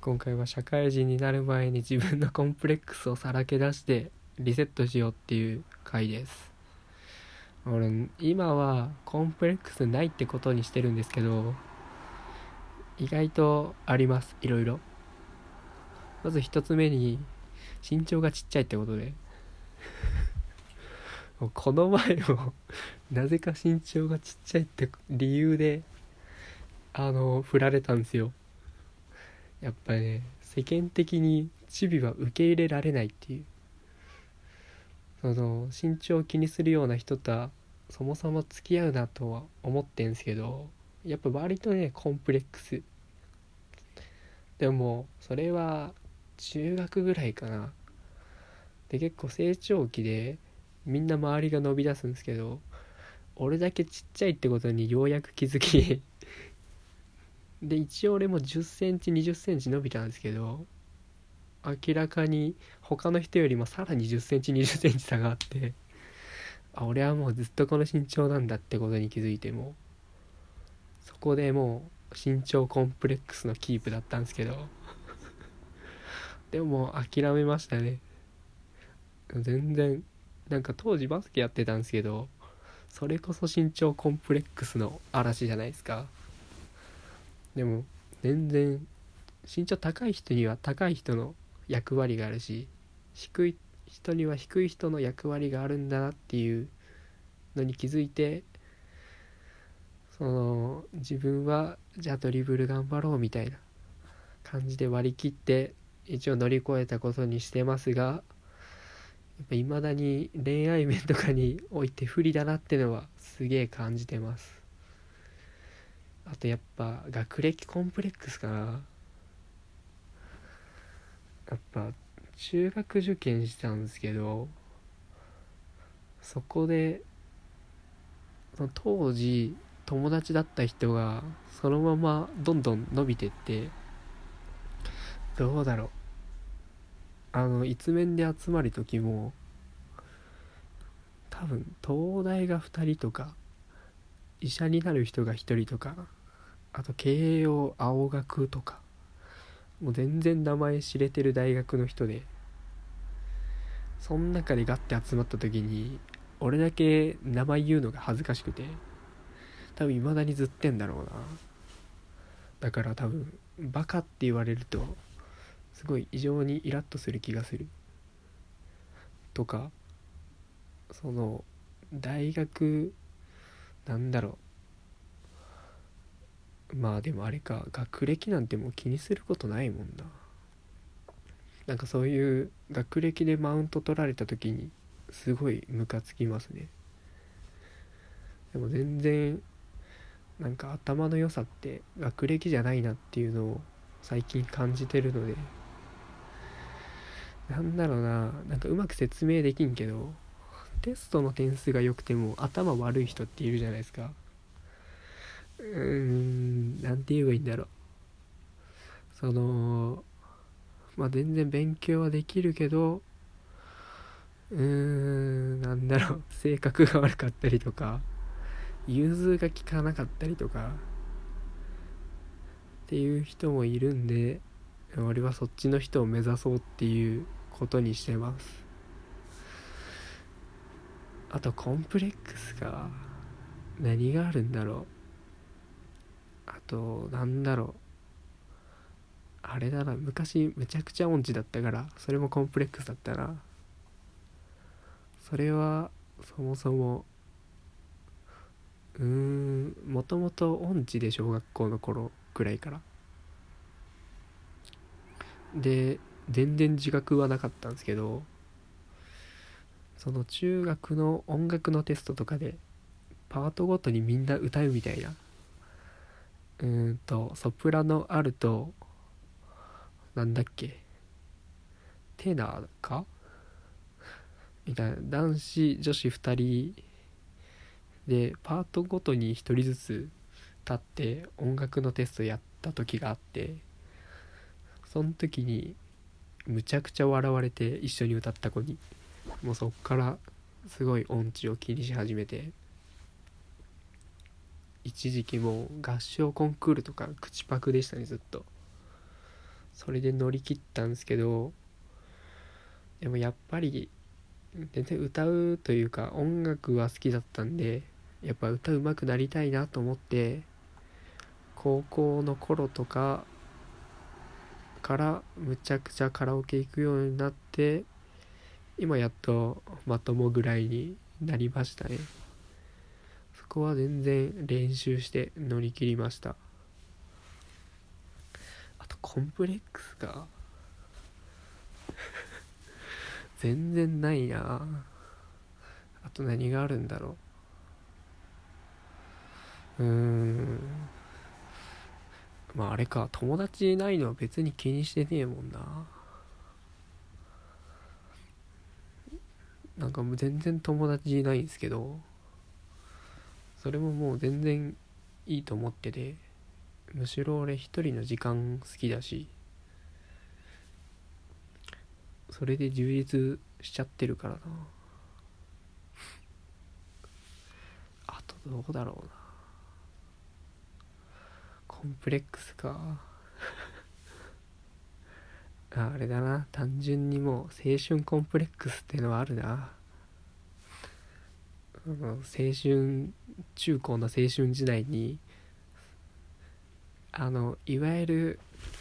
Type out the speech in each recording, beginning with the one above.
今回は社会人になる前に自分のコンプレックスをさらけ出してリセットしようっていう回です。俺今はコンプレックスないってことにしてるんですけど意外とありますいろいろ。まず一つ目に身長がちっちゃいってことで。この前も なぜか身長がちっちゃいって理由であの振られたんですよ。やっぱりね世間的にチビは受け入れられないっていう。その身長を気にするような人とはそもそも付き合うなとは思ってんすけどやっぱ割とねコンプレックス。でもそれは中学ぐらいかな。で結構成長期でみんな周りが伸び出すんですけど俺だけちっちゃいってことにようやく気づきで一応俺も1 0センチ2 0センチ伸びたんですけど明らかに他の人よりもさらに1 0センチ2 0センチ差があってあ俺はもうずっとこの身長なんだってことに気づいてもそこでもう身長コンプレックスのキープだったんですけどでももう諦めましたね。全然なんか当時バスケやってたんですけどそれこそ身長コンプレックスの嵐じゃないですか。でも全然身長高い人には高い人の役割があるし低い人には低い人の役割があるんだなっていうのに気づいてその自分はじゃあドリブル頑張ろうみたいな感じで割り切って一応乗り越えたことにしてますがやっぱ未だに恋愛面とかにおいて不利だなってのはすげえ感じてます。あとやっぱ学歴コンプレックスかな。やっぱ中学受験したんですけどそこでその当時友達だった人がそのままどんどん伸びてってどうだろう。あの一面で集まる時も多分東大が2人とか医者になる人が1人とかあと慶応青学とかもう全然名前知れてる大学の人でその中でガッて集まった時に俺だけ名前言うのが恥ずかしくて多分未だにずってんだろうな。だから多分バカって言われるとすごい異常にイラッとする気がする。とかその大学なんだろう。まあでもあれか学歴なんてもう気にすることないもんな。なんかそういう学歴でマウント取られた時にすごいムカつきますね。でも全然なんか頭の良さって学歴じゃないなっていうのを最近感じてるので。なんだろうななんかうまく説明できんけどテストの点数が良くても頭悪い人っているじゃないですか。うんなんて言えばいいんだろう。そのまあ全然勉強はできるけどうーんなんだろう。性格が悪かったりとか融通が利かなかったりとかっていう人もいるんで俺はそっちの人を目指そうっていうことにしてます。あとコンプレックスが何があるんだろう。あとなんだろう。あれだな。昔むちゃくちゃ音痴だったからそれもコンプレックスだったな。それはそもそもうーんもともと音痴で小学校の頃くらいから。で全然自覚はなかったんですけどその中学の音楽のテストとかでパートごとにみんな歌うみたいなうんとソプラノアルトなんだっけ？テナーか？みたいな男子女子2人でパートごとに1人ずつ立って音楽のテストやった時があってその時にむちゃくちゃ笑われて一緒に歌った子にもうそっからすごい音痴を気にし始めて一時期もう合唱コンクールとか口パクでしたねずっと。それで乗り切ったんですけどでもやっぱり全然歌うというか音楽は好きだったんでやっぱ歌うまくなりたいなと思って高校の頃とかからむちゃくちゃカラオケ行くようになって今やっとまともぐらいになりましたね。こは全然練習して乗り切りました。あとコンプレックスが。全然ないな。あと何があるんだろう。うーん。まああれか。友達いないのは別に気にしてねえもんな。なんかもう全然友達いないんですけど。それももう全然いいと思っててむしろ俺一人の時間好きだしそれで充実しちゃってるからな。あとどうだろうな。コンプレックスか。あれだな。単純にもう青春コンプレックスってのはあるな。青春中高の青春時代にあのいわゆる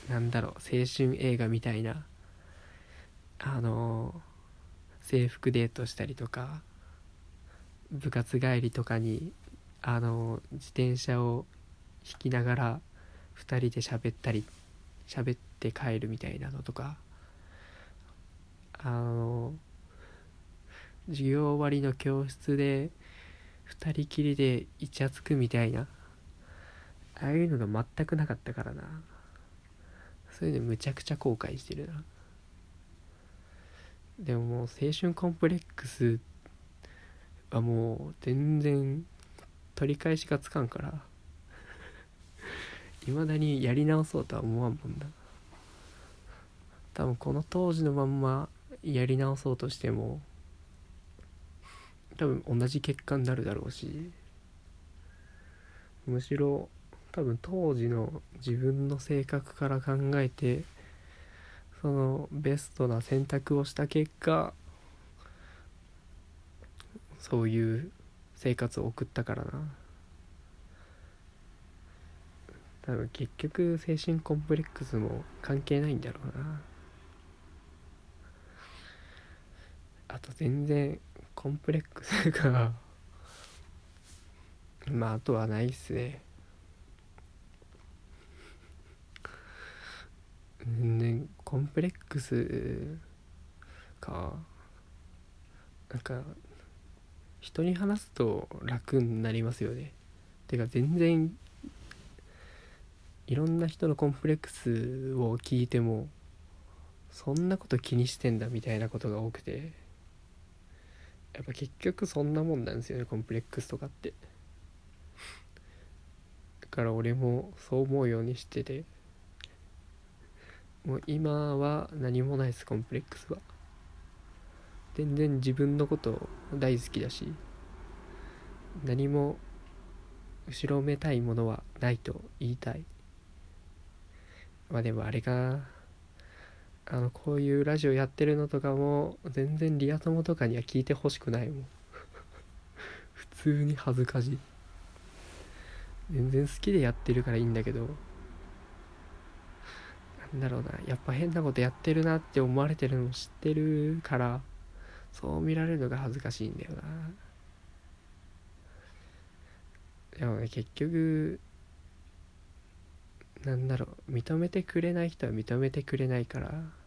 なんだろう青春映画みたいなあの制服デートしたりとか部活帰りとかにあの自転車を引きながら2人で喋ったり喋って帰るみたいなのとかあの授業終わりの教室で2人きりでイチャつくみたいな。ああいうのが全くなかったからな。そういうのむちゃくちゃ後悔してるな。でももう青春コンプレックスはもう全然取り返しがつかんから いまだにやり直そうとは思わんもんな多分この当時のまんまやり直そうとしても多分同じ結果になるだろうしむしろ多分当時の自分の性格から考えてそのベストな選択をした結果そういう生活を送ったからな。多分結局精神コンプレックスも関係ないんだろうな。あと全然コンプレックスが。まああとはないっすね。全然コンプレックスか。なんか人に話すと楽になりますよね。てか全然いろんな人のコンプレックスを聞いてもそんなこと気にしてんだみたいなことが多くて。やっぱ結局そんなもんなんですよねコンプレックスとかって。だから俺もそう思うようにしてて。もう今は何もないですコンプレックスは。全然自分のこと大好きだし何も後ろめたいものはないと言いたい。まあでもあれがあのこういうラジオやってるのとかも全然リア友とかには聞いてほしくないもん。普通に恥ずかしい。全然好きでやってるからいいんだけど。なんだろうな。やっぱ変なことやってるなって思われてるのも知ってるからそう見られるのが恥ずかしいんだよな。でもね結局なんだろう。認めてくれない人は認めてくれないから。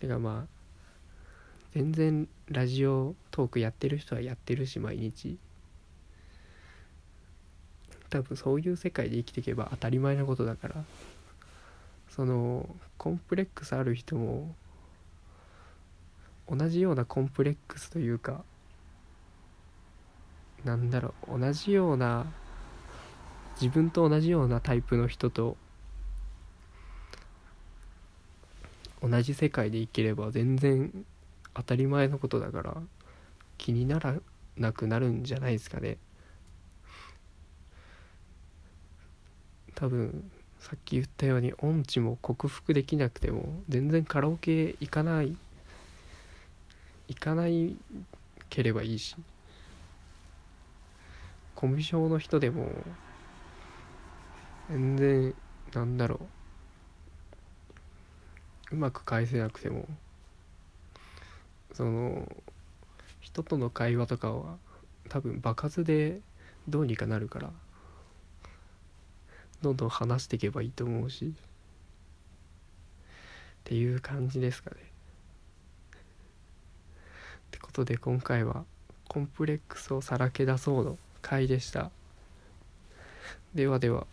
てかまあ全然ラジオトークやってる人はやってるし毎日。多分そういう世界で生きていけば当たり前のことだから。そのコンプレックスある人も同じようなコンプレックスというかなんだろう同じような自分と同じようなタイプの人と同じ世界で生きれば全然当たり前のことだから気にならなくなるんじゃないですかね。多分さっき言ったように音痴も克服できなくても全然カラオケ行かない行かないければいいしコミュ障の人でも全然なんだろう。うまく返せなくてもその人との会話とかは多分場数でどうにかなるからどんどん話していけばいいと思うしっていう感じですかね。ってことで今回はコンプレックスをさらけ出そうの回でした。ではでは。